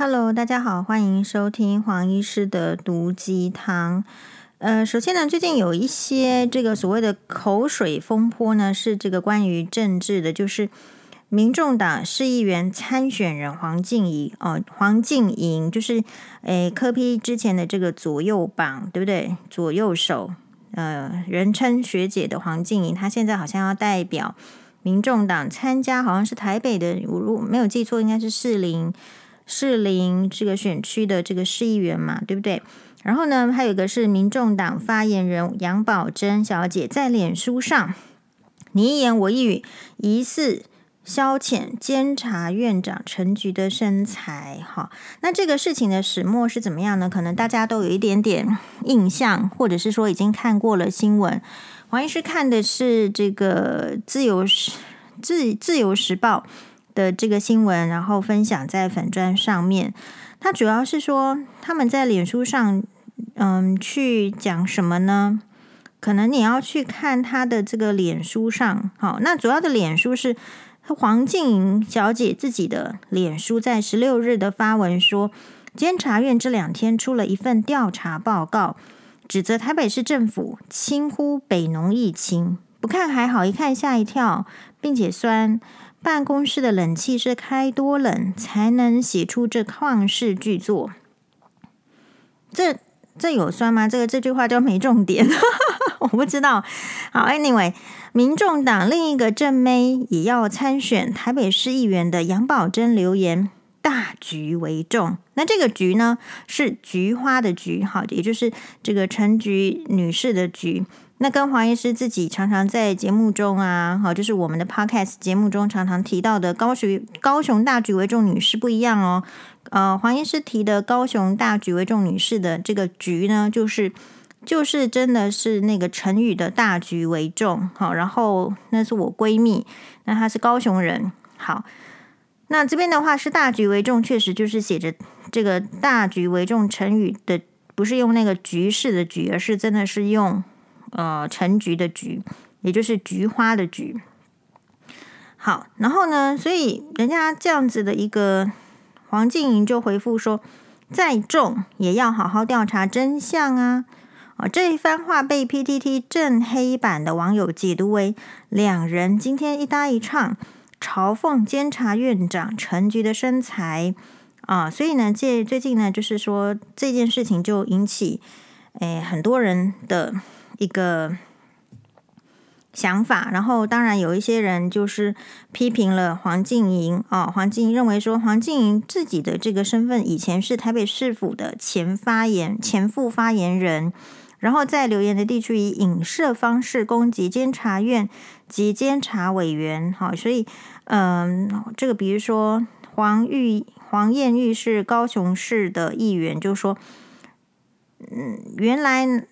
Hello，大家好，欢迎收听黄医师的毒鸡汤。呃，首先呢，最近有一些这个所谓的口水风波呢，是这个关于政治的，就是民众党市议员参选人黄静怡哦，黄静莹就是诶科批之前的这个左右膀，对不对？左右手，呃，人称学姐的黄静莹，她现在好像要代表民众党参加，好像是台北的，我如果没有记错，应该是士林。士林这个选区的这个市议员嘛，对不对？然后呢，还有一个是民众党发言人杨宝珍小姐在脸书上你一言我一语，疑似消遣监察院长陈菊的身材。哈，那这个事情的始末是怎么样呢？可能大家都有一点点印象，或者是说已经看过了新闻。黄医师看的是这个自由时自自由时报。的这个新闻，然后分享在粉砖上面。他主要是说他们在脸书上，嗯，去讲什么呢？可能你要去看他的这个脸书上，好，那主要的脸书是黄静莹小姐自己的脸书，在十六日的发文说，监察院这两天出了一份调查报告，指责台北市政府轻忽北农疫情，不看还好，一看吓一跳，并且酸。办公室的冷气是开多冷才能写出这旷世巨作？这这有酸吗？这个这句话就没重点，我不知道。好，Anyway，民众党另一个正妹也要参选台北市议员的杨宝珍留言：大局为重。那这个局呢，是菊花的菊，好，也就是这个陈菊女士的菊。那跟黄医师自己常常在节目中啊，好，就是我们的 podcast 节目中常常提到的高雄高雄大局为重女士不一样哦。呃，黄医师提的高雄大局为重女士的这个局呢，就是就是真的是那个成语的大局为重。好，然后那是我闺蜜，那她是高雄人。好，那这边的话是大局为重，确实就是写着这个大局为重成语的，不是用那个局势的局，而是真的是用。呃，陈菊的菊，也就是菊花的菊。好，然后呢，所以人家这样子的一个黄静莹就回复说，再重也要好好调查真相啊！啊、这一番话被 PTT 正黑板的网友解读为两人今天一搭一唱，嘲讽监察院长陈菊的身材啊！所以呢，这最近呢，就是说这件事情就引起诶很多人的。一个想法，然后当然有一些人就是批评了黄静莹啊、哦，黄静莹认为说黄静莹自己的这个身份以前是台北市府的前发言前副发言人，然后在留言的地区以影射方式攻击监察院及监察委员，好、哦，所以嗯，这个比如说黄玉黄艳玉是高雄市的议员，就说嗯，原来。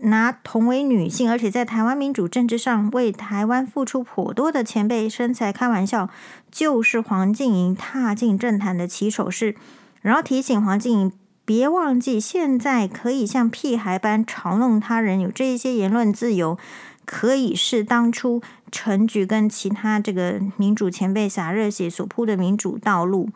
拿同为女性，而且在台湾民主政治上为台湾付出颇多的前辈身材开玩笑，就是黄静莹踏进政坛的起手式。然后提醒黄静莹别忘记，现在可以像屁孩般嘲弄他人，有这一些言论自由，可以是当初陈菊跟其他这个民主前辈洒热血所铺的民主道路。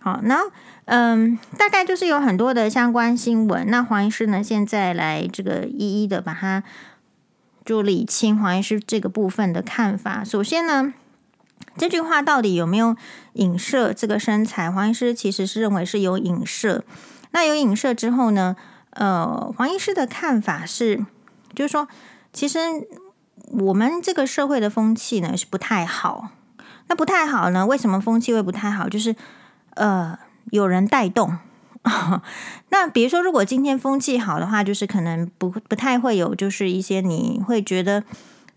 好，那。嗯，大概就是有很多的相关新闻。那黄医师呢，现在来这个一一的把它就理清黄医师这个部分的看法。首先呢，这句话到底有没有影射这个身材？黄医师其实是认为是有影射。那有影射之后呢，呃，黄医师的看法是，就是说，其实我们这个社会的风气呢是不太好。那不太好呢？为什么风气会不太好？就是呃。有人带动，那比如说，如果今天风气好的话，就是可能不不太会有，就是一些你会觉得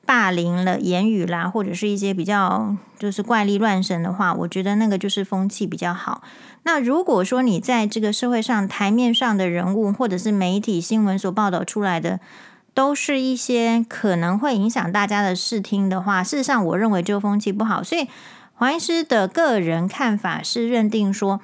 霸凌了言语啦，或者是一些比较就是怪力乱神的话，我觉得那个就是风气比较好。那如果说你在这个社会上台面上的人物，或者是媒体新闻所报道出来的，都是一些可能会影响大家的视听的话，事实上，我认为这个风气不好。所以黄医师的个人看法是认定说。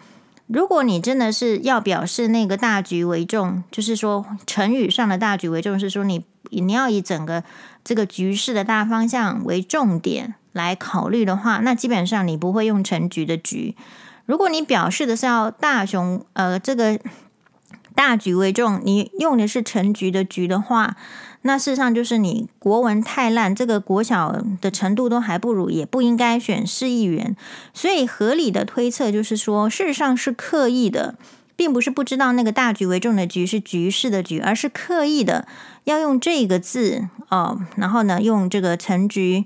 如果你真的是要表示那个大局为重，就是说成语上的大局为重，是说你你要以整个这个局势的大方向为重点来考虑的话，那基本上你不会用成局的局。如果你表示的是要大雄，呃，这个大局为重，你用的是成局的局的话，那事实上就是你国文太烂，这个国小的程度都还不如，也不应该选市议员。所以合理的推测就是说，事实上是刻意的。并不是不知道那个大局为重的局是局势的局，而是刻意的要用这个字哦，然后呢，用这个陈局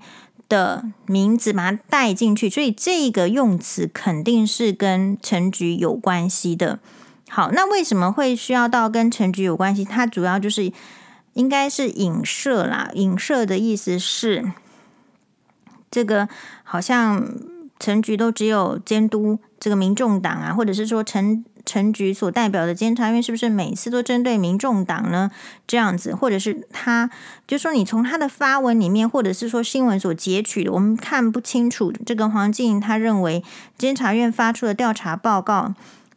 的名字把它带进去，所以这个用词肯定是跟陈局有关系的。好，那为什么会需要到跟陈局有关系？它主要就是应该是影射啦，影射的意思是这个好像陈局都只有监督这个民众党啊，或者是说陈。陈局所代表的监察院是不是每次都针对民众党呢？这样子，或者是他就说你从他的发文里面，或者是说新闻所截取的，我们看不清楚。这个黄静莹他认为监察院发出的调查报告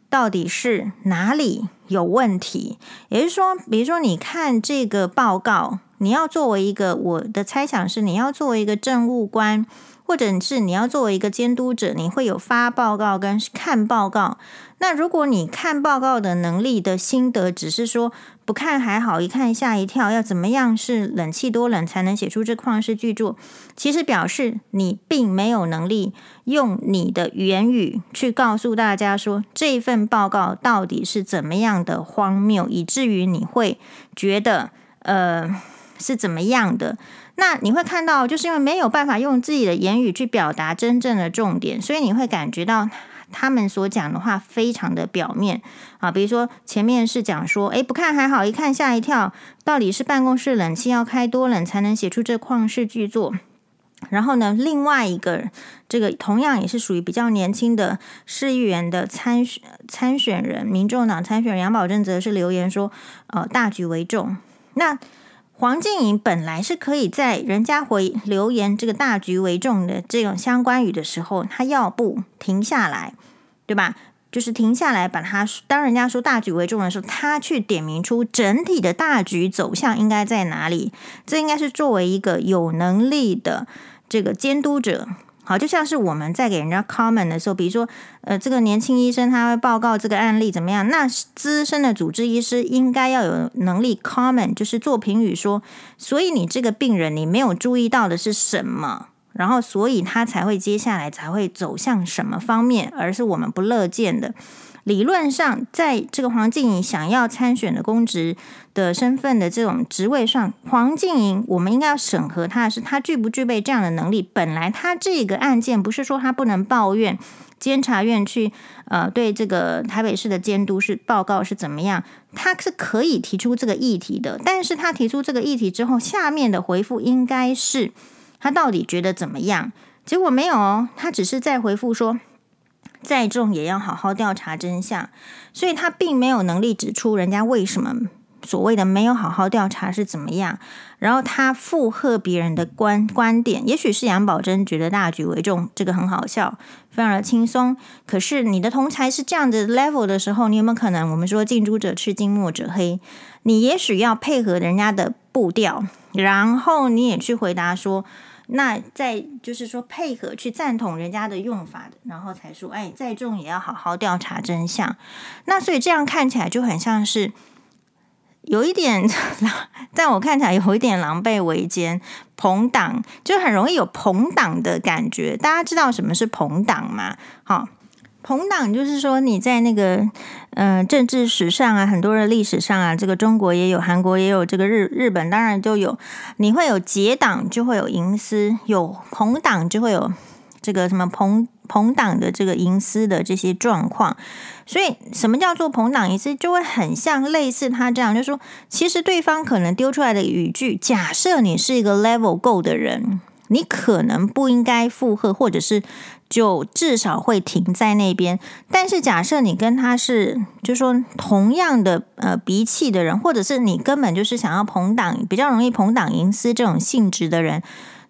到底是哪里有问题？也就是说，比如说你看这个报告，你要作为一个我的猜想是，你要作为一个政务官。或者是你要作为一个监督者，你会有发报告跟看报告。那如果你看报告的能力的心得只是说不看还好，一看吓一跳，要怎么样是冷气多冷才能写出这旷世巨作？其实表示你并没有能力用你的言语去告诉大家说这份报告到底是怎么样的荒谬，以至于你会觉得呃是怎么样的。那你会看到，就是因为没有办法用自己的言语去表达真正的重点，所以你会感觉到他们所讲的话非常的表面啊。比如说前面是讲说，诶，不看还好，一看吓一跳，到底是办公室冷气要开多冷才能写出这旷世巨作？然后呢，另外一个这个同样也是属于比较年轻的市议员的参选参选人，民众党参选人杨宝珍则是留言说，呃，大局为重。那黄静莹本来是可以在人家回留言这个大局为重的这种相关语的时候，他要不停下来，对吧？就是停下来把他当人家说大局为重的时候，他去点明出整体的大局走向应该在哪里。这应该是作为一个有能力的这个监督者。好，就像是我们在给人家 comment 的时候，比如说，呃，这个年轻医生他会报告这个案例怎么样？那资深的主治医师应该要有能力 comment，就是做评语说，所以你这个病人你没有注意到的是什么？然后所以他才会接下来才会走向什么方面，而是我们不乐见的。理论上，在这个黄静莹想要参选的公职的身份的这种职位上，黄静莹我们应该要审核他的是他具不具备这样的能力。本来他这个案件不是说他不能抱怨监察院去呃对这个台北市的监督是报告是怎么样，他是可以提出这个议题的。但是他提出这个议题之后，下面的回复应该是他到底觉得怎么样？结果没有哦，他只是在回复说。再重也要好好调查真相，所以他并没有能力指出人家为什么所谓的没有好好调查是怎么样。然后他附和别人的观观点，也许是杨宝珍觉得大局为重，这个很好笑，非常的轻松。可是你的同才是这样的 level 的时候，你有没有可能我们说近朱者赤，近墨者黑？你也许要配合人家的步调，然后你也去回答说。那再就是说配合去赞同人家的用法，然后才说，哎，再重也要好好调查真相。那所以这样看起来就很像是有一点，在我看起来有一点狼狈为奸，朋党就很容易有朋党的感觉。大家知道什么是朋党吗？好。朋党就是说，你在那个嗯、政治史上啊，很多的历史上啊，这个中国也有，韩国也有，这个日日本当然都有。你会有结党，就会有营私；有朋党，就会有这个什么朋朋党的这个营私的这些状况。所以，什么叫做朋党营私，就会很像类似他这样，就是说，其实对方可能丢出来的语句，假设你是一个 level 够的人。你可能不应该附和，或者是就至少会停在那边。但是假设你跟他是，就是说同样的呃鼻气的人，或者是你根本就是想要朋党，比较容易朋党营私这种性质的人，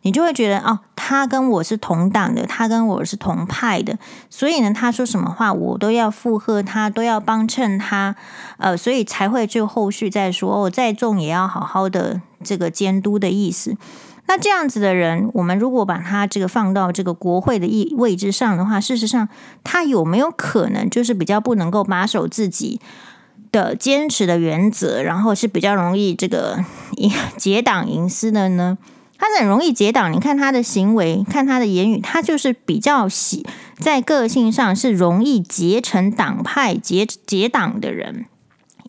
你就会觉得哦，他跟我是同党的，他跟我是同派的，所以呢，他说什么话我都要附和他，都要帮衬他，呃，所以才会就后续再说哦，再重也要好好的这个监督的意思。那这样子的人，我们如果把他这个放到这个国会的位位置上的话，事实上他有没有可能就是比较不能够把守自己的坚持的原则，然后是比较容易这个 结党营私的呢？他很容易结党，你看他的行为，看他的言语，他就是比较喜在个性上是容易结成党派、结结党的人。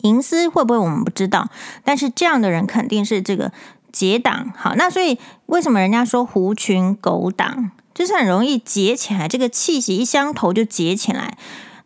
营私会不会我们不知道，但是这样的人肯定是这个。结党好，那所以为什么人家说狐群狗党，就是很容易结起来，这个气息一相投就结起来。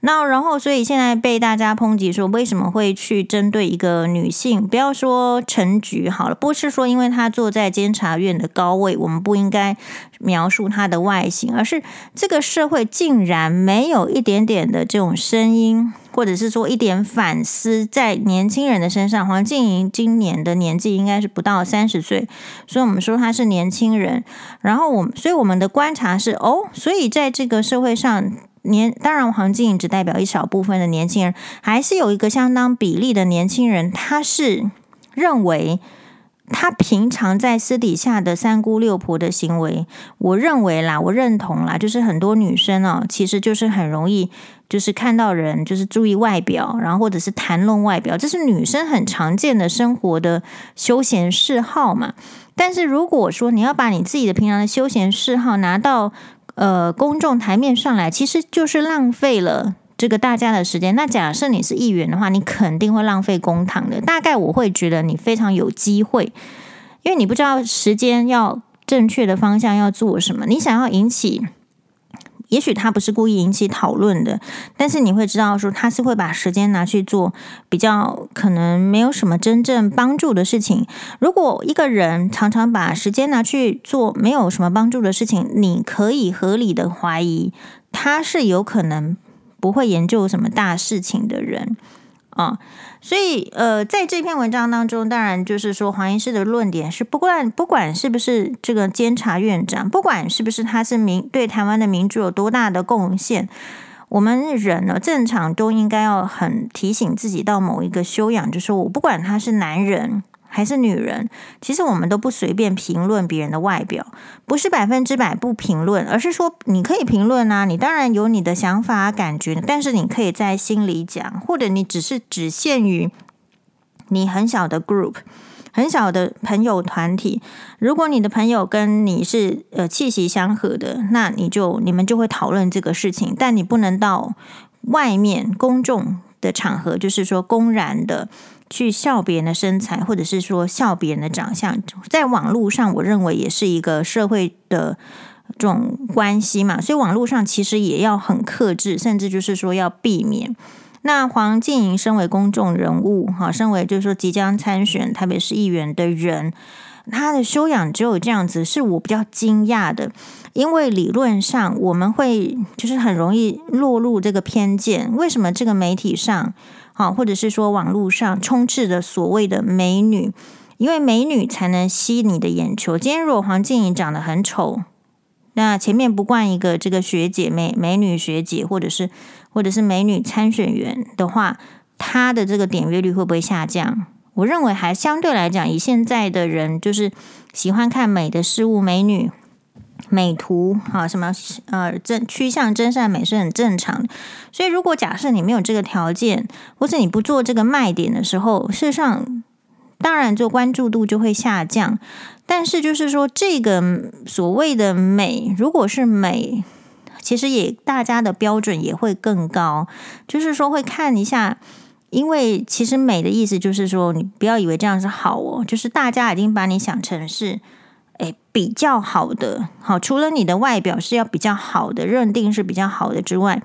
那然后，所以现在被大家抨击说，为什么会去针对一个女性？不要说陈菊好了，不是说因为她坐在监察院的高位，我们不应该描述她的外形，而是这个社会竟然没有一点点的这种声音，或者是说一点反思在年轻人的身上。黄静莹今年的年纪应该是不到三十岁，所以我们说她是年轻人。然后我们，所以我们的观察是，哦，所以在这个社会上。年当然，黄金只代表一小部分的年轻人，还是有一个相当比例的年轻人，他是认为他平常在私底下的三姑六婆的行为，我认为啦，我认同啦，就是很多女生哦，其实就是很容易，就是看到人就是注意外表，然后或者是谈论外表，这是女生很常见的生活的休闲嗜好嘛。但是如果说你要把你自己的平常的休闲嗜好拿到呃，公众台面上来，其实就是浪费了这个大家的时间。那假设你是议员的话，你肯定会浪费公堂的。大概我会觉得你非常有机会，因为你不知道时间要正确的方向要做什么，你想要引起。也许他不是故意引起讨论的，但是你会知道说他是会把时间拿去做比较可能没有什么真正帮助的事情。如果一个人常常把时间拿去做没有什么帮助的事情，你可以合理的怀疑他是有可能不会研究什么大事情的人啊。所以，呃，在这篇文章当中，当然就是说黄医师的论点是，不管不管是不是这个监察院长，不管是不是他是民对台湾的民主有多大的贡献，我们人呢正常都应该要很提醒自己到某一个修养，就是我不管他是男人。还是女人，其实我们都不随便评论别人的外表，不是百分之百不评论，而是说你可以评论啊，你当然有你的想法、感觉，但是你可以在心里讲，或者你只是只限于你很小的 group、很小的朋友团体。如果你的朋友跟你是呃气息相合的，那你就你们就会讨论这个事情，但你不能到外面公众的场合，就是说公然的。去笑别人的身材，或者是说笑别人的长相，在网络上，我认为也是一个社会的这种关系嘛。所以网络上其实也要很克制，甚至就是说要避免。那黄静莹身为公众人物，哈，身为就是说即将参选台北市议员的人，他的修养只有这样子，是我比较惊讶的。因为理论上我们会就是很容易落入这个偏见，为什么这个媒体上？好，或者是说网络上充斥着所谓的美女，因为美女才能吸你的眼球。今天如果黄静怡长得很丑，那前面不冠一个这个学姐美美女学姐，或者是或者是美女参选员的话，她的这个点阅率会不会下降？我认为还相对来讲，以现在的人就是喜欢看美的事物，美女。美图啊，什么呃，真趋向真善美是很正常的。所以，如果假设你没有这个条件，或者你不做这个卖点的时候，事实上，当然就关注度就会下降。但是，就是说，这个所谓的美，如果是美，其实也大家的标准也会更高。就是说，会看一下，因为其实美的意思就是说，你不要以为这样是好哦，就是大家已经把你想成是。诶，比较好的，好，除了你的外表是要比较好的，认定是比较好的之外，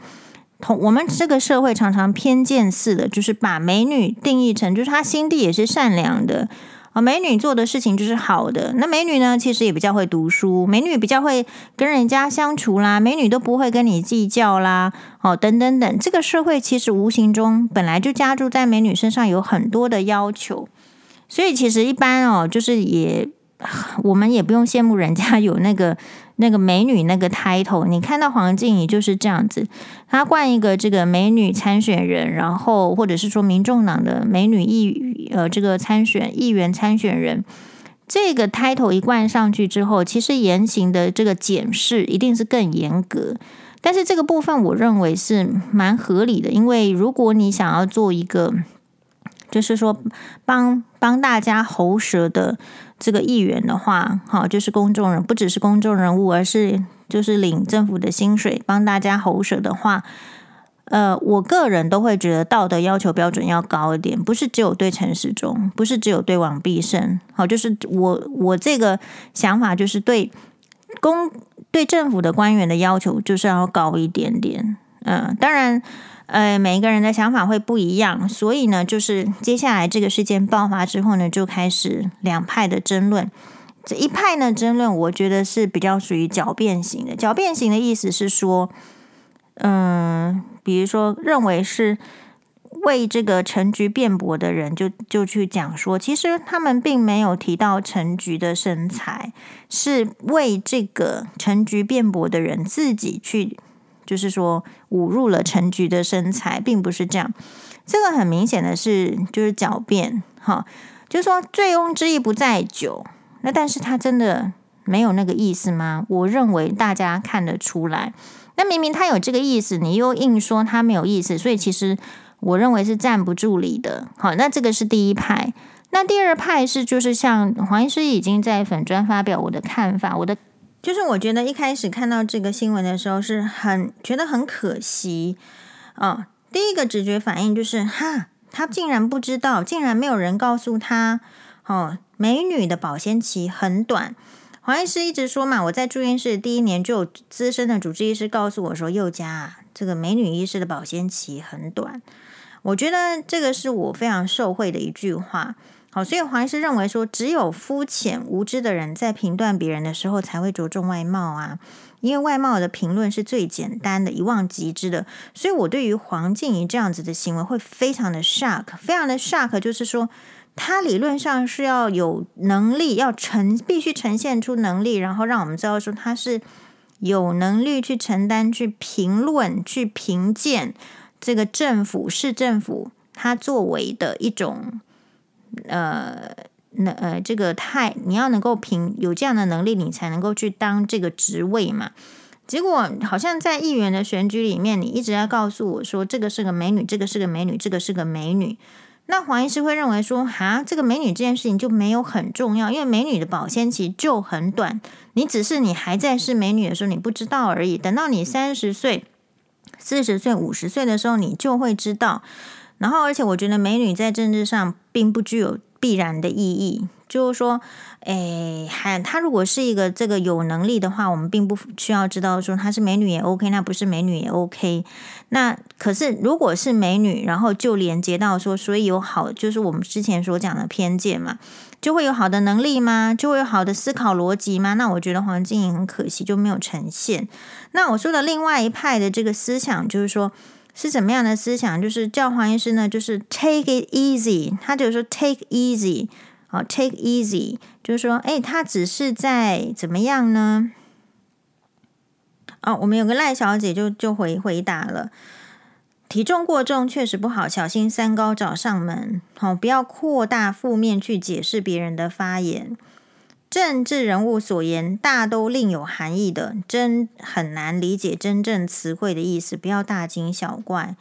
同我们这个社会常常偏见似的，就是把美女定义成就是她心地也是善良的啊，美女做的事情就是好的。那美女呢，其实也比较会读书，美女比较会跟人家相处啦，美女都不会跟你计较啦，哦，等等等。这个社会其实无形中本来就加注在美女身上有很多的要求，所以其实一般哦，就是也。我们也不用羡慕人家 有那个那个美女那个 title。你看到黄静怡就是这样子，她冠一个这个美女参选人，然后或者是说民众党的美女议呃这个参选议员参选人，这个 title 一冠上去之后，其实言行的这个检视一定是更严格。但是这个部分我认为是蛮合理的，因为如果你想要做一个，就是说帮帮大家喉舌的这个议员的话，好，就是公众人，不只是公众人物，而是就是领政府的薪水帮大家喉舌的话，呃，我个人都会觉得道德要求标准要高一点，不是只有对陈时中，不是只有对王必胜，好，就是我我这个想法就是对公。对政府的官员的要求就是要高一点点，嗯，当然，呃，每一个人的想法会不一样，所以呢，就是接下来这个事件爆发之后呢，就开始两派的争论。这一派呢，争论我觉得是比较属于狡辩型的。狡辩型的意思是说，嗯，比如说认为是。为这个陈菊辩驳的人就就去讲说，其实他们并没有提到陈菊的身材，是为这个陈菊辩驳的人自己去，就是说侮辱了陈菊的身材，并不是这样。这个很明显的是就是狡辩，哈，就是说醉翁之意不在酒，那但是他真的没有那个意思吗？我认为大家看得出来，那明明他有这个意思，你又硬说他没有意思，所以其实。我认为是站不住理的。好，那这个是第一派。那第二派是，就是像黄医师已经在粉专发表我的看法。我的就是，我觉得一开始看到这个新闻的时候，是很觉得很可惜、哦。第一个直觉反应就是，哈，他竟然不知道，竟然没有人告诉他，哦，美女的保鲜期很短。黄医师一直说嘛，我在住院室第一年就有资深的主治医师告诉我说，宥嘉，这个美女医师的保鲜期很短。我觉得这个是我非常受惠的一句话。好，所以黄医师认为说，只有肤浅无知的人在评断别人的时候才会着重外貌啊，因为外貌的评论是最简单的，一望即知的。所以我对于黄静怡这样子的行为会非常的 shock，非常的 shock，就是说他理论上是要有能力，要呈必须呈现出能力，然后让我们知道说他是有能力去承担、去评论、去评鉴。这个政府市政府，他作为的一种，呃，那呃，这个太你要能够凭有这样的能力，你才能够去当这个职位嘛。结果好像在议员的选举里面，你一直在告诉我说，这个是个美女，这个是个美女，这个是个美女。那黄医师会认为说，哈，这个美女这件事情就没有很重要，因为美女的保鲜期就很短，你只是你还在是美女的时候，你不知道而已。等到你三十岁。四十岁、五十岁的时候，你就会知道。然后，而且我觉得美女在政治上并不具有必然的意义。就是说，诶，还她如果是一个这个有能力的话，我们并不需要知道说她是美女也 OK，那不是美女也 OK。那可是如果是美女，然后就连接到说，所以有好，就是我们之前所讲的偏见嘛。就会有好的能力吗？就会有好的思考逻辑吗？那我觉得黄静莹很可惜就没有呈现。那我说的另外一派的这个思想，就是说是怎么样的思想？就是叫黄医师呢，就是 take it easy。他就是说 take easy，好 take easy，就是说，哎，他只是在怎么样呢？哦，我们有个赖小姐就就回回答了。体重过重确实不好，小心三高找上门。好，不要扩大负面去解释别人的发言。政治人物所言大都另有含义的，真很难理解真正词汇的意思。不要大惊小怪。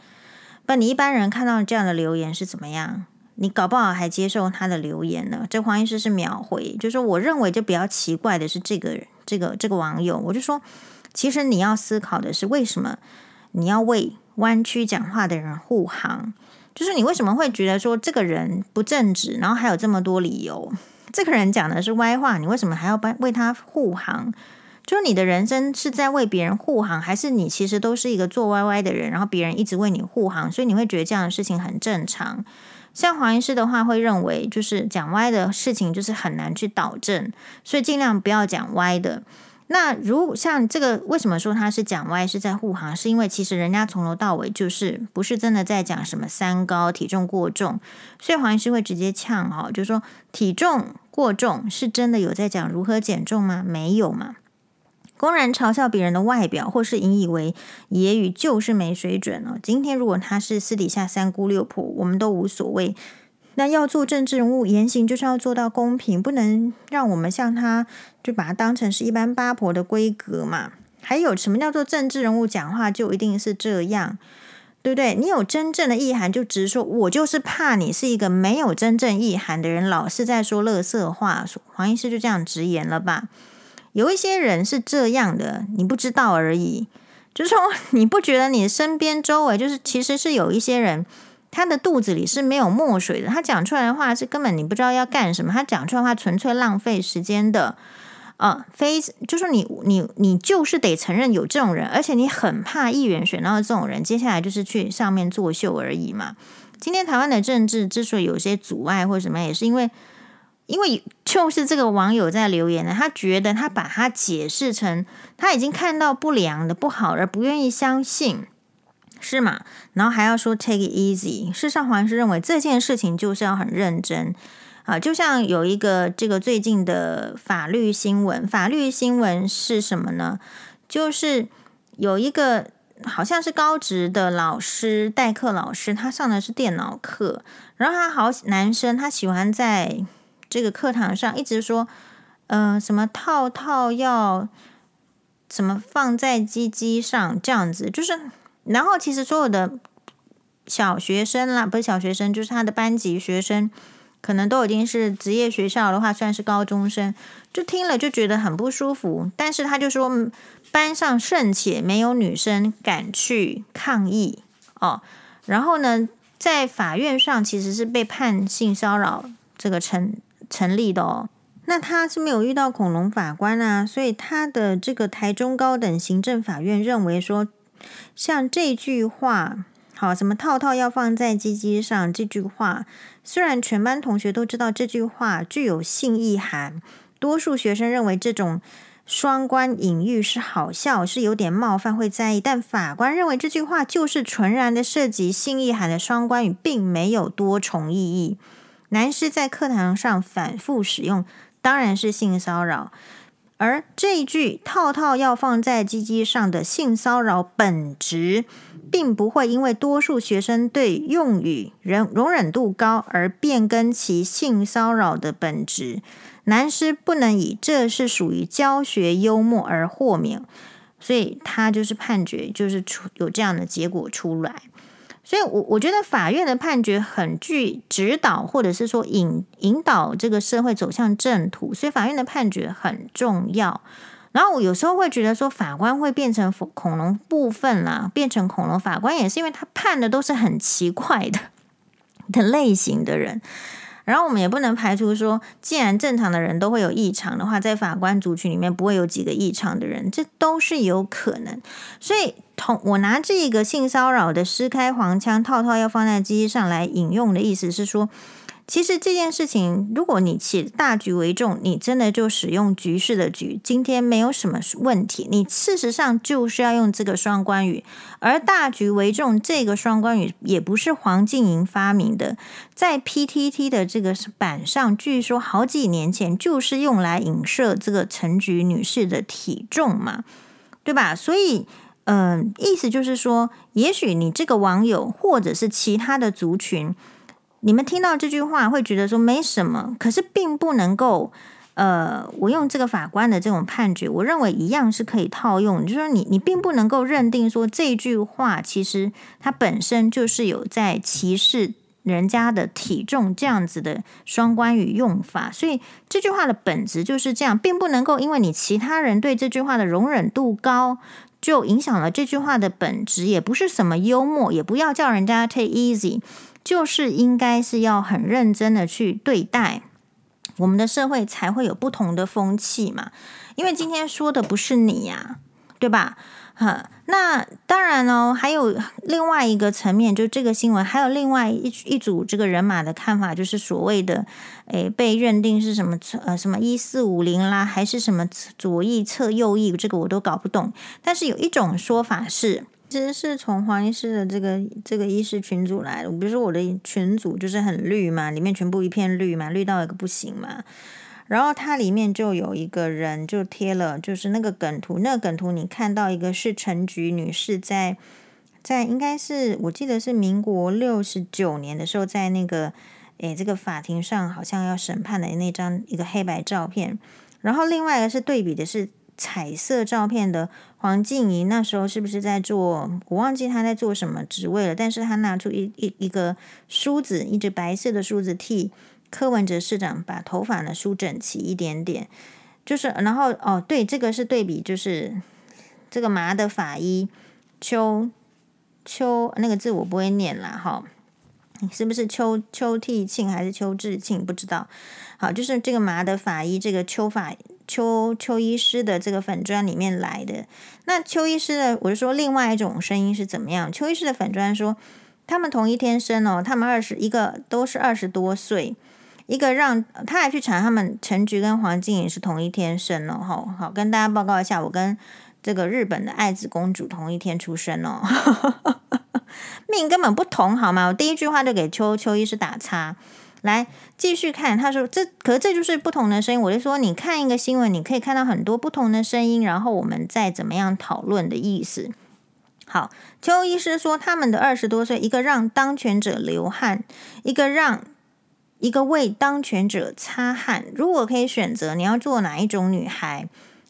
不，你一般人看到这样的留言是怎么样？你搞不好还接受他的留言呢。这黄医师是秒回，就是说我认为就比较奇怪的是这个这个这个网友，我就说，其实你要思考的是为什么你要为。弯曲讲话的人护航，就是你为什么会觉得说这个人不正直，然后还有这么多理由？这个人讲的是歪话，你为什么还要帮为他护航？就是你的人生是在为别人护航，还是你其实都是一个做歪歪的人，然后别人一直为你护航，所以你会觉得这样的事情很正常？像黄医师的话，会认为就是讲歪的事情就是很难去导正，所以尽量不要讲歪的。那如像这个，为什么说他是讲歪，是在护航？是因为其实人家从头到尾就是不是真的在讲什么三高、体重过重，所以黄医师会直接呛哈，就是说体重过重是真的有在讲如何减重吗？没有嘛？公然嘲笑别人的外表，或是引以为揶揄，就是没水准哦。今天如果他是私底下三姑六婆，我们都无所谓。那要做政治人物，言行就是要做到公平，不能让我们像他，就把他当成是一般八婆的规格嘛。还有什么叫做政治人物讲话就一定是这样，对不对？你有真正的意涵，就直说。我就是怕你是一个没有真正意涵的人，老是在说垃圾话。黄医师就这样直言了吧？有一些人是这样的，你不知道而已。就是说，你不觉得你身边周围就是其实是有一些人。他的肚子里是没有墨水的，他讲出来的话是根本你不知道要干什么，他讲出来的话纯粹浪费时间的，啊，非就是你你你就是得承认有这种人，而且你很怕议员选到这种人，接下来就是去上面作秀而已嘛。今天台湾的政治之所以有些阻碍或者什么，也是因为因为就是这个网友在留言呢，他觉得他把他解释成他已经看到不良的不好而不愿意相信。是嘛？然后还要说 take it easy。事实上，黄医师认为这件事情就是要很认真啊。就像有一个这个最近的法律新闻，法律新闻是什么呢？就是有一个好像是高职的老师，代课老师，他上的是电脑课，然后他好男生，他喜欢在这个课堂上一直说，嗯、呃，什么套套要什么放在鸡鸡上这样子，就是。然后，其实所有的小学生啦，不是小学生，就是他的班级学生，可能都已经是职业学校的话，算是高中生，就听了就觉得很不舒服。但是他就说，班上甚且没有女生敢去抗议哦。然后呢，在法院上其实是被判性骚扰这个成成立的哦。那他是没有遇到恐龙法官啊，所以他的这个台中高等行政法院认为说。像这句话，好，什么套套要放在鸡鸡上？这句话虽然全班同学都知道这句话具有性意涵，多数学生认为这种双关隐喻是好笑，是有点冒犯，会在意。但法官认为这句话就是纯然的涉及性意涵的双关语，并没有多重意义。男师在课堂上反复使用，当然是性骚扰。而这一句“套套要放在鸡鸡上”的性骚扰本质，并不会因为多数学生对用语容容忍度高而变更其性骚扰的本质。男师不能以这是属于教学幽默而豁免，所以他就是判决，就是出有这样的结果出来。所以，我我觉得法院的判决很具指导，或者是说引引导这个社会走向正途。所以，法院的判决很重要。然后，我有时候会觉得说，法官会变成恐龙部分啦，变成恐龙法官，也是因为他判的都是很奇怪的的类型的人。然后我们也不能排除说，既然正常的人都会有异常的话，在法官族群里面不会有几个异常的人，这都是有可能。所以，同我拿这个性骚扰的施开黄腔套套要放在机上来引用的意思是说。其实这件事情，如果你起大局为重，你真的就使用局势的局，今天没有什么问题。你事实上就是要用这个双关语，而大局为重这个双关语也不是黄静莹发明的，在 PTT 的这个版上，据说好几年前就是用来影射这个陈菊女士的体重嘛，对吧？所以，嗯、意思就是说，也许你这个网友或者是其他的族群。你们听到这句话会觉得说没什么，可是并不能够，呃，我用这个法官的这种判决，我认为一样是可以套用。就是说你，你并不能够认定说这句话其实它本身就是有在歧视人家的体重这样子的双关语用法，所以这句话的本质就是这样，并不能够因为你其他人对这句话的容忍度高，就影响了这句话的本质，也不是什么幽默，也不要叫人家 take easy。就是应该是要很认真的去对待，我们的社会才会有不同的风气嘛。因为今天说的不是你呀，对吧？哈，那当然哦，还有另外一个层面，就这个新闻还有另外一一组这个人马的看法，就是所谓的诶被认定是什么呃什么一四五零啦，还是什么左翼侧右翼，这个我都搞不懂。但是有一种说法是。其实是从黄医师的这个这个医师群组来的。比如说我的群组就是很绿嘛，里面全部一片绿嘛，绿到一个不行嘛。然后它里面就有一个人就贴了，就是那个梗图。那个梗图你看到一个是陈菊女士在在应该是我记得是民国六十九年的时候，在那个诶，这个法庭上好像要审判的那张一个黑白照片。然后另外一个是对比的是彩色照片的黄静怡，那时候是不是在做？我忘记她在做什么职位了，但是她拿出一一一个梳子，一只白色的梳子替柯文哲市长把头发呢梳整齐一点点。就是，然后哦，对，这个是对比，就是这个麻的法医邱邱那个字我不会念啦，哈，是不是邱邱替庆还是邱志庆？不知道。好，就是这个麻的法医，这个邱法邱邱医师的这个粉专里面来的。那邱医师的，我就说另外一种声音是怎么样？邱医师的粉专说，他们同一天生哦，他们二十一个都是二十多岁。一个让他还去查，他们陈菊跟黄静莹是同一天生哦，好好跟大家报告一下，我跟这个日本的爱子公主同一天出生哦，命根本不同好吗？我第一句话就给邱邱医师打叉，来继续看，他说这可这就是不同的声音，我就说你看一个新闻，你可以看到很多不同的声音，然后我们再怎么样讨论的意思。好，邱医师说他们的二十多岁，一个让当权者流汗，一个让。一个为当权者擦汗。如果可以选择，你要做哪一种女孩？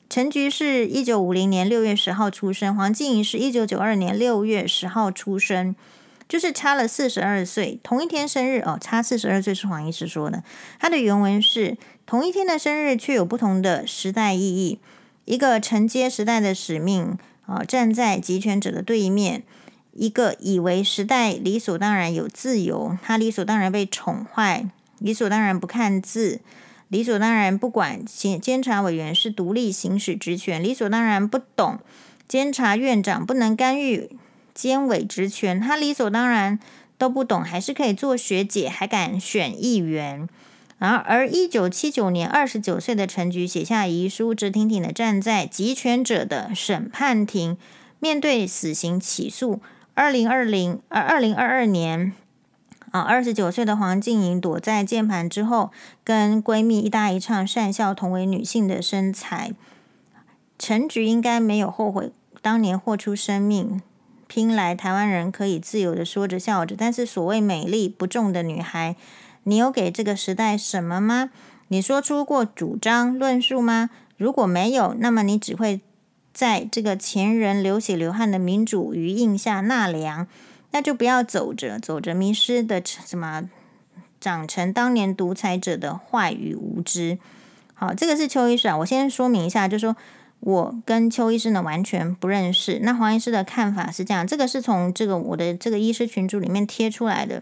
陈菊是一九五零年六月十号出生，黄静怡是一九九二年六月十号出生，就是差了四十二岁，同一天生日哦，差四十二岁是黄医师说的。他的原文是：同一天的生日，却有不同的时代意义。一个承接时代的使命啊、哦，站在集权者的对面。一个以为时代理所当然有自由，他理所当然被宠坏，理所当然不看字，理所当然不管监监察委员是独立行使职权，理所当然不懂监察院长不能干预监委职权，他理所当然都不懂，还是可以做学姐，还敢选议员。然后，而一九七九年二十九岁的陈菊写下遗书，直挺挺的站在集权者的审判庭，面对死刑起诉。二零二零二二零二二年啊，二十九岁的黄静莹躲在键盘之后，跟闺蜜一搭一唱，讪笑同为女性的身材。陈菊应该没有后悔当年豁出生命，拼来台湾人可以自由的说着笑着。但是所谓美丽不重的女孩，你有给这个时代什么吗？你说出过主张论述吗？如果没有，那么你只会。在这个前人流血流汗的民主余荫下纳凉，那就不要走着走着迷失的什么，长成当年独裁者的坏与无知。好，这个是邱医师啊，我先说明一下，就是说我跟邱医师呢完全不认识。那黄医师的看法是这样，这个是从这个我的这个医师群组里面贴出来的。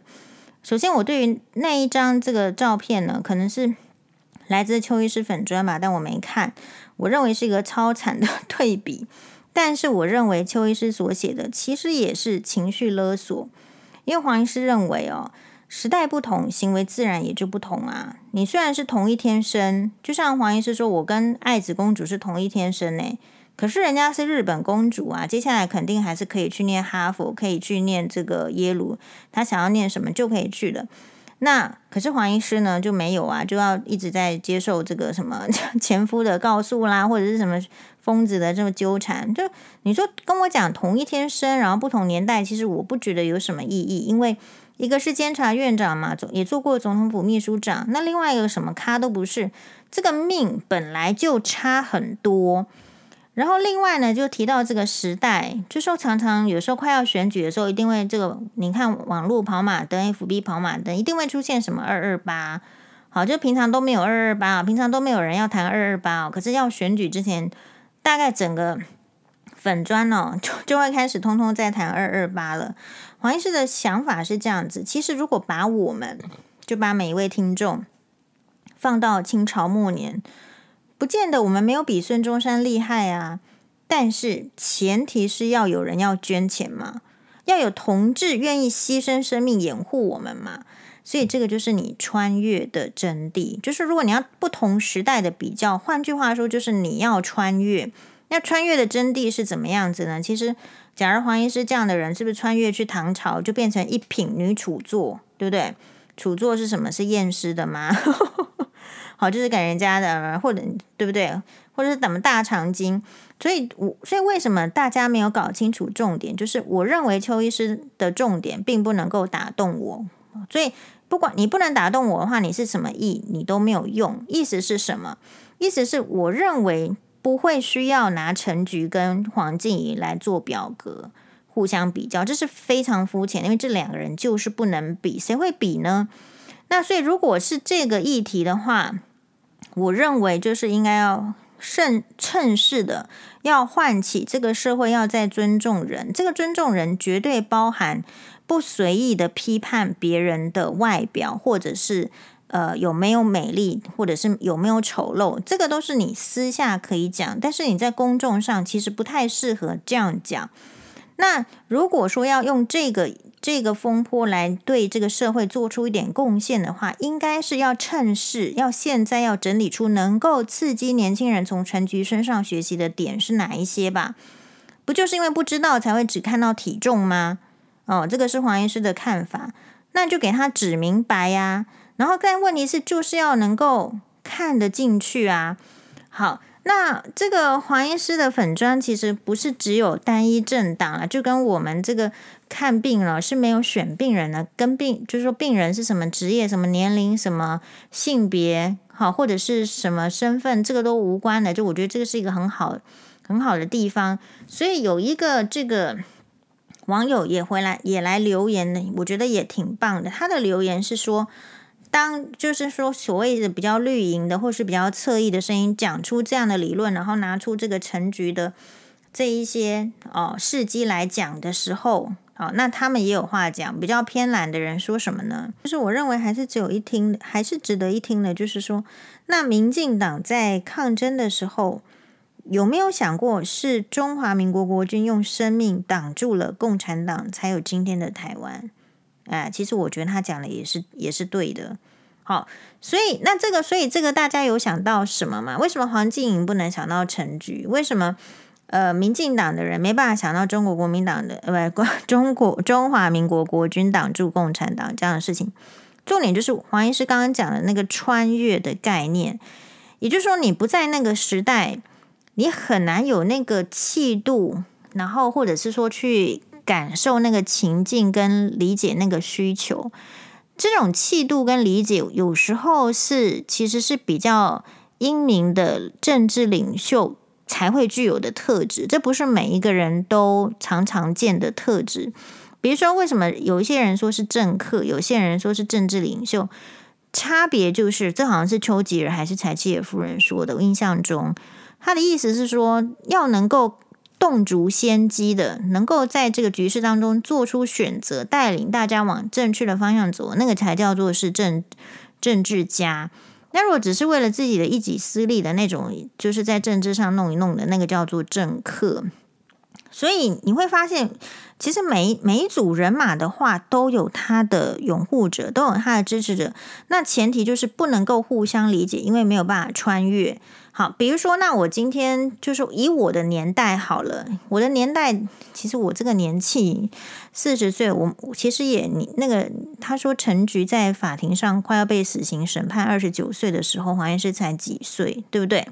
首先，我对于那一张这个照片呢，可能是来自邱医师粉砖吧，但我没看。我认为是一个超惨的 对比，但是我认为邱医师所写的其实也是情绪勒索，因为黄医师认为哦，时代不同，行为自然也就不同啊。你虽然是同一天生，就像黄医师说，我跟爱子公主是同一天生呢，可是人家是日本公主啊，接下来肯定还是可以去念哈佛，可以去念这个耶鲁，她想要念什么就可以去的。那可是黄医师呢就没有啊，就要一直在接受这个什么 前夫的告诉啦，或者是什么疯子的这么纠缠。就你说跟我讲同一天生，然后不同年代，其实我不觉得有什么意义，因为一个是监察院长嘛，总也做过总统府秘书长，那另外一个什么咖都不是，这个命本来就差很多。然后另外呢，就提到这个时代，就说常常有时候快要选举的时候，一定会这个，你看网络跑马灯、FB 跑马灯，一定会出现什么二二八。好，就平常都没有二二八啊，平常都没有人要谈二二八，可是要选举之前，大概整个粉专哦，就就会开始通通在谈二二八了。黄医师的想法是这样子，其实如果把我们就把每一位听众放到清朝末年。不见得我们没有比孙中山厉害啊，但是前提是要有人要捐钱嘛，要有同志愿意牺牲生命掩护我们嘛，所以这个就是你穿越的真谛。就是如果你要不同时代的比较，换句话说，就是你要穿越。那穿越的真谛是怎么样子呢？其实，假如黄医师这样的人，是不是穿越去唐朝就变成一品女俎作，对不对？俎作是什么？是验尸的吗？好，就是给人家的，或者对不对？或者是怎么大长今？所以，我所以为什么大家没有搞清楚重点？就是我认为邱医师的重点并不能够打动我，所以不管你不能打动我的话，你是什么意，你都没有用。意思是什么？意思是我认为不会需要拿陈菊跟黄静怡来做表格互相比较，这是非常肤浅，因为这两个人就是不能比，谁会比呢？那所以如果是这个议题的话，我认为就是应该要趁趁势的要唤起这个社会要再尊重人，这个尊重人绝对包含不随意的批判别人的外表，或者是呃有没有美丽，或者是有没有丑陋，这个都是你私下可以讲，但是你在公众上其实不太适合这样讲。那如果说要用这个。这个风波来对这个社会做出一点贡献的话，应该是要趁势，要现在要整理出能够刺激年轻人从陈菊身上学习的点是哪一些吧？不就是因为不知道才会只看到体重吗？哦，这个是黄医师的看法，那就给他指明白呀。然后，但问题是就是要能够看得进去啊。好。那这个黄医师的粉砖其实不是只有单一政党啊，就跟我们这个看病了是没有选病人的，跟病就是说病人是什么职业、什么年龄、什么性别，好或者是什么身份，这个都无关的。就我觉得这个是一个很好很好的地方。所以有一个这个网友也回来也来留言的，我觉得也挺棒的。他的留言是说。当就是说所谓的比较绿营的，或是比较侧翼的声音讲出这样的理论，然后拿出这个陈局的这一些哦事迹来讲的时候，好、那他们也有话讲。比较偏蓝的人说什么呢？就是我认为还是只有一听，还是值得一听的。就是说，那民进党在抗争的时候，有没有想过是中华民国国军用生命挡住了共产党，才有今天的台湾？哎，其实我觉得他讲的也是也是对的。好，所以那这个，所以这个大家有想到什么吗？为什么黄静莹不能想到陈菊？为什么呃，民进党的人没办法想到中国国民党的呃不 中国中华民国国军挡住共产党这样的事情？重点就是黄医师刚刚讲的那个穿越的概念，也就是说，你不在那个时代，你很难有那个气度，然后或者是说去。感受那个情境跟理解那个需求，这种气度跟理解，有时候是其实是比较英明的政治领袖才会具有的特质。这不是每一个人都常常见的特质。比如说，为什么有一些人说是政客，有些人说是政治领袖？差别就是，这好像是丘吉尔还是柴契尔夫人说的。我印象中，他的意思是说，要能够。洞烛先机的，能够在这个局势当中做出选择，带领大家往正确的方向走，那个才叫做是政政治家。那如果只是为了自己的一己私利的那种，就是在政治上弄一弄的那个叫做政客。所以你会发现，其实每每一组人马的话，都有他的拥护者，都有他的支持者。那前提就是不能够互相理解，因为没有办法穿越。好，比如说，那我今天就是以我的年代好了。我的年代，其实我这个年纪四十岁，我其实也你那个他说陈菊在法庭上快要被死刑审判，二十九岁的时候，黄医师才几岁，对不对？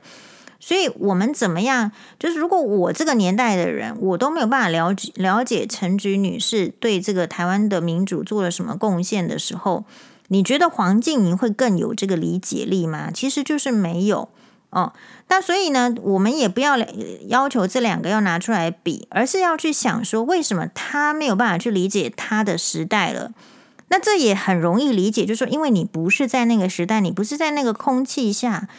所以我们怎么样？就是如果我这个年代的人，我都没有办法了解了解陈菊女士对这个台湾的民主做了什么贡献的时候，你觉得黄静莹会更有这个理解力吗？其实就是没有。哦，那所以呢，我们也不要要求这两个要拿出来比，而是要去想说，为什么他没有办法去理解他的时代了？那这也很容易理解，就是说，因为你不是在那个时代，你不是在那个空气下。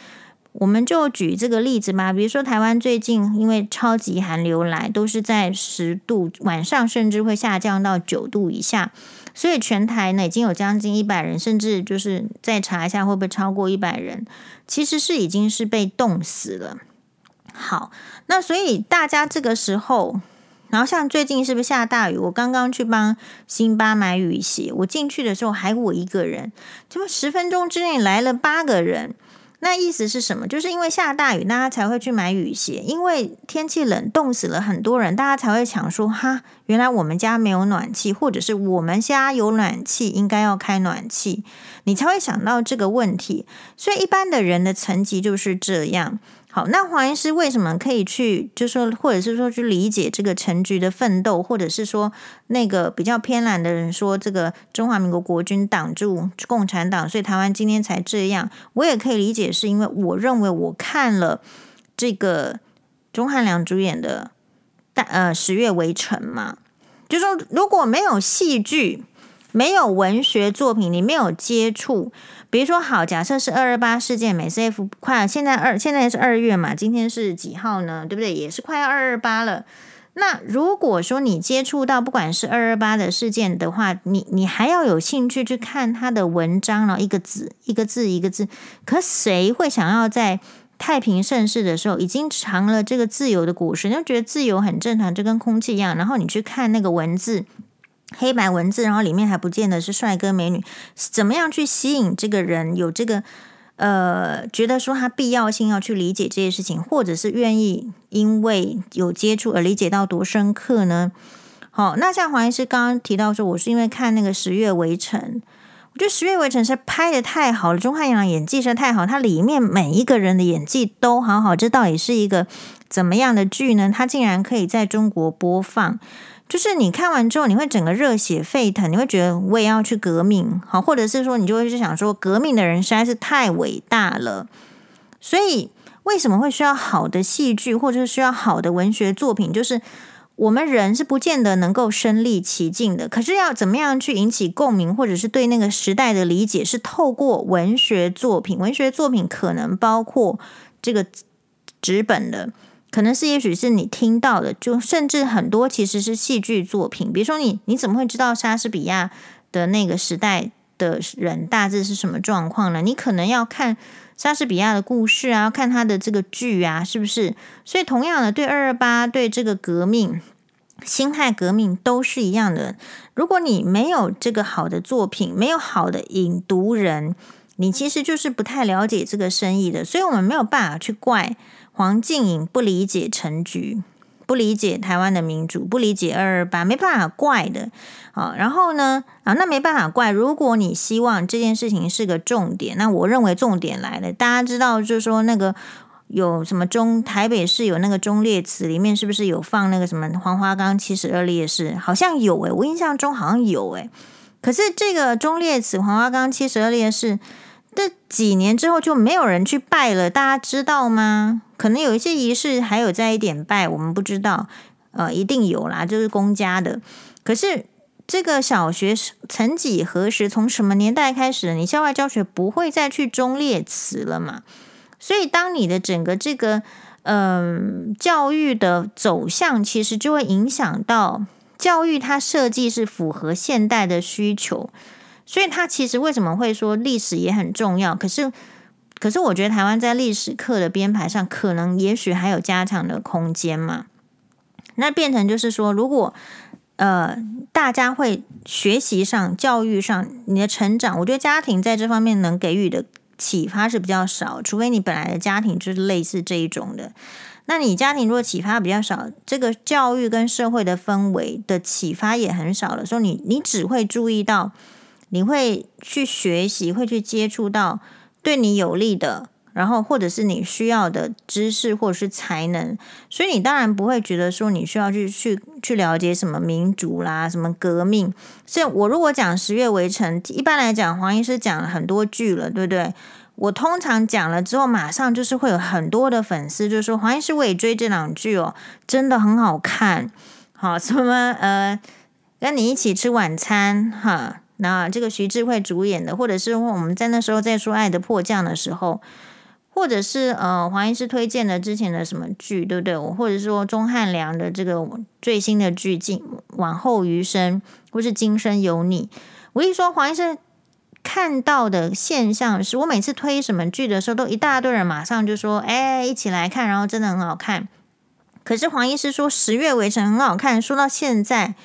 我们就举这个例子吧，比如说台湾最近因为超级寒流来，都是在十度，晚上甚至会下降到九度以下。所以全台呢已经有将近一百人，甚至就是再查一下会不会超过一百人，其实是已经是被冻死了。好，那所以大家这个时候，然后像最近是不是下大雨？我刚刚去帮辛巴买雨鞋，我进去的时候还我一个人，怎么十分钟之内来了八个人。那意思是什么？就是因为下大雨，大家才会去买雨鞋。因为天气冷，冻死了很多人，大家才会想说：哈，原来我们家没有暖气，或者是我们家有暖气，应该要开暖气，你才会想到这个问题。所以一般的人的层级就是这样。好，那黄医师为什么可以去，就说或者是说去理解这个陈局的奋斗，或者是说那个比较偏蓝的人说这个中华民国国军挡住共产党，所以台湾今天才这样，我也可以理解，是因为我认为我看了这个钟汉良主演的大呃十月围城嘛，就说如果没有戏剧，没有文学作品，你没有接触。比如说，好，假设是二二八事件，美 CF 快，现在二现在是二月嘛，今天是几号呢？对不对？也是快要二二八了。那如果说你接触到不管是二二八的事件的话，你你还要有兴趣去看他的文章，然后一个字一个字一个字，可谁会想要在太平盛世的时候已经尝了这个自由的果实，你就觉得自由很正常，就跟空气一样，然后你去看那个文字。黑白文字，然后里面还不见得是帅哥美女，怎么样去吸引这个人有这个呃，觉得说他必要性要去理解这些事情，或者是愿意因为有接触而理解到多深刻呢？好，那像黄医师刚刚提到说，我是因为看那个《十月围城》，我觉得《十月围城》是拍得太好了，钟汉良演技实在太好，他里面每一个人的演技都好好，这到底是一个怎么样的剧呢？他竟然可以在中国播放。就是你看完之后，你会整个热血沸腾，你会觉得我也要去革命，好，或者是说你就会去想说，革命的人实在是太伟大了。所以为什么会需要好的戏剧，或者是需要好的文学作品？就是我们人是不见得能够身历其境的，可是要怎么样去引起共鸣，或者是对那个时代的理解，是透过文学作品。文学作品可能包括这个纸本的。可能是，也许是你听到的，就甚至很多其实是戏剧作品。比如说你，你怎么会知道莎士比亚的那个时代的人大致是什么状况呢？你可能要看莎士比亚的故事啊，看他的这个剧啊，是不是？所以，同样的，对二二八，对这个革命、辛亥革命都是一样的。如果你没有这个好的作品，没有好的引读人，你其实就是不太了解这个生意的。所以我们没有办法去怪。黄静颖不理解陈菊，不理解台湾的民主，不理解二二八，没办法怪的。好，然后呢？啊，那没办法怪。如果你希望这件事情是个重点，那我认为重点来了。大家知道，就是说那个有什么中台北市有那个忠烈祠，里面是不是有放那个什么黄花岗七十二烈士？好像有诶，我印象中好像有诶。可是这个忠烈祠黄花岗七十二烈士。这几年之后就没有人去拜了，大家知道吗？可能有一些仪式还有在一点拜，我们不知道。呃，一定有啦，就是公家的。可是这个小学曾几何时，从什么年代开始，你校外教学不会再去忠烈祠了嘛？所以，当你的整个这个嗯、教育的走向，其实就会影响到教育，它设计是符合现代的需求。所以，他其实为什么会说历史也很重要？可是，可是我觉得台湾在历史课的编排上，可能也许还有加强的空间嘛。那变成就是说，如果呃大家会学习上、教育上，你的成长，我觉得家庭在这方面能给予的启发是比较少，除非你本来的家庭就是类似这一种的。那你家庭如果启发比较少，这个教育跟社会的氛围的启发也很少了，所以你你只会注意到。你会去学习，会去接触到对你有利的，然后或者是你需要的知识或者是才能，所以你当然不会觉得说你需要去去去了解什么民族啦、什么革命。所以我如果讲十月围城，一般来讲黄医师讲了很多句了，对不对？我通常讲了之后，马上就是会有很多的粉丝就说黄医师我也追这两句哦，真的很好看。好，什么呃，跟你一起吃晚餐哈。那这个徐智慧主演的，或者是我们在那时候在说《爱的迫降》的时候，或者是呃黄医师推荐的之前的什么剧，对不对？或者说钟汉良的这个最新的剧《今往后余生》，或是《今生有你》。我一说黄医师看到的现象是，我每次推什么剧的时候，都一大堆人马上就说：“哎，一起来看，然后真的很好看。”可是黄医师说《十月围城》很好看，说到现在。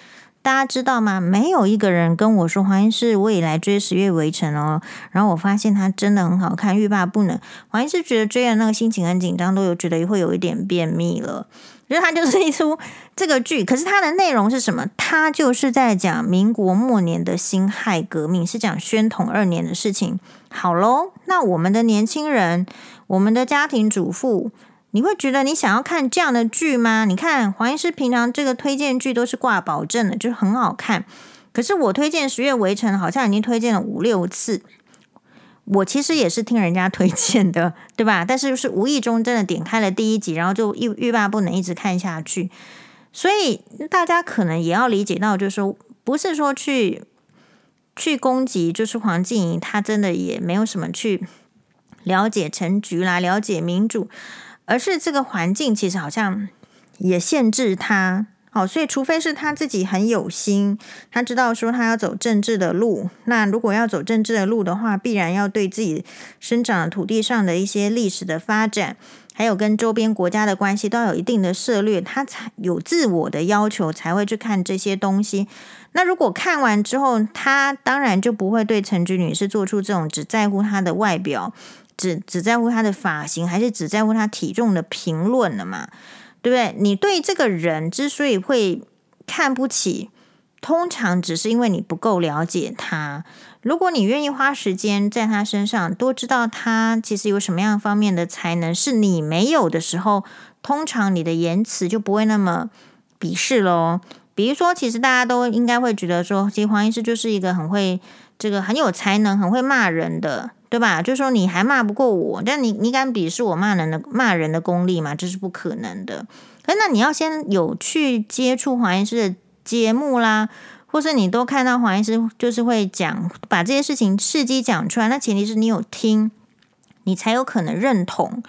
大家知道吗？没有一个人跟我说黄医师，我也来追《十月围城》哦。然后我发现它真的很好看，欲罢不能。黄医师觉得追的那个心情很紧张，都有觉得会有一点便秘了。因为它就是一出这个剧，可是它的内容是什么？它就是在讲民国末年的辛亥革命，是讲宣统二年的事情。好喽，那我们的年轻人，我们的家庭主妇。你会觉得你想要看这样的剧吗？你看黄医师平常这个推荐剧都是挂保证的，就很好看。可是我推荐《十月围城》好像已经推荐了五六次，我其实也是听人家推荐的，对吧？但是就是无意中真的点开了第一集，然后就欲欲罢不能，一直看下去。所以大家可能也要理解到，就是说不是说去去攻击，就是黄静怡她真的也没有什么去了解陈局啦，了解民主。而是这个环境其实好像也限制他，好，所以除非是他自己很有心，他知道说他要走政治的路，那如果要走政治的路的话，必然要对自己生长的土地上的一些历史的发展，还有跟周边国家的关系都有一定的涉略，他才有自我的要求，才会去看这些东西。那如果看完之后，他当然就不会对陈菊女士做出这种只在乎她的外表。只只在乎他的发型，还是只在乎他体重的评论了嘛？对不对？你对这个人之所以会看不起，通常只是因为你不够了解他。如果你愿意花时间在他身上，多知道他其实有什么样方面的才能是你没有的时候，通常你的言辞就不会那么鄙视喽。比如说，其实大家都应该会觉得说，其实黄医师就是一个很会这个很有才能、很会骂人的。对吧？就说你还骂不过我，但你你敢鄙视我骂人的骂人的功力吗？这是不可能的。可那你要先有去接触黄医师的节目啦，或是你都看到黄医师就是会讲把这些事情事迹讲出来，那前提是你有听，你才有可能认同。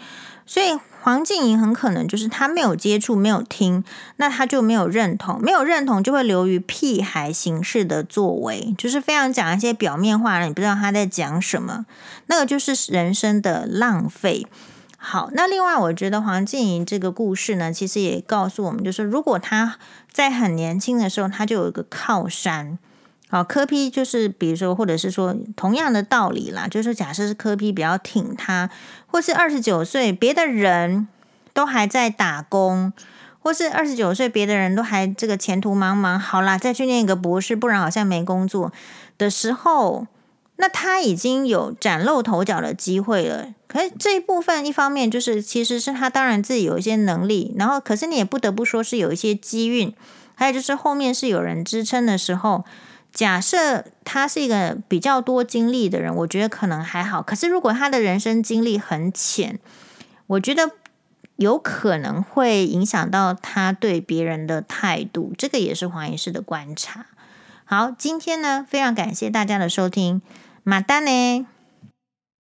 所以。黄静莹很可能就是他没有接触，没有听，那他就没有认同，没有认同就会流于屁孩形式的作为，就是非常讲一些表面话，你不知道他在讲什么，那个就是人生的浪费。好，那另外我觉得黄静莹这个故事呢，其实也告诉我们，就是如果他在很年轻的时候，他就有一个靠山。好，柯 P 就是比如说，或者是说同样的道理啦，就是假设是柯 P 比较挺他，或是二十九岁别的人都还在打工，或是二十九岁别的人都还这个前途茫茫，好啦，再去念一个博士，不然好像没工作的时候，那他已经有崭露头角的机会了。可是这一部分一方面就是其实是他当然自己有一些能力，然后可是你也不得不说是有一些机运，还有就是后面是有人支撑的时候。假设他是一个比较多经历的人，我觉得可能还好。可是如果他的人生经历很浅，我觉得有可能会影响到他对别人的态度。这个也是黄医师的观察。好，今天呢，非常感谢大家的收听，马丹呢。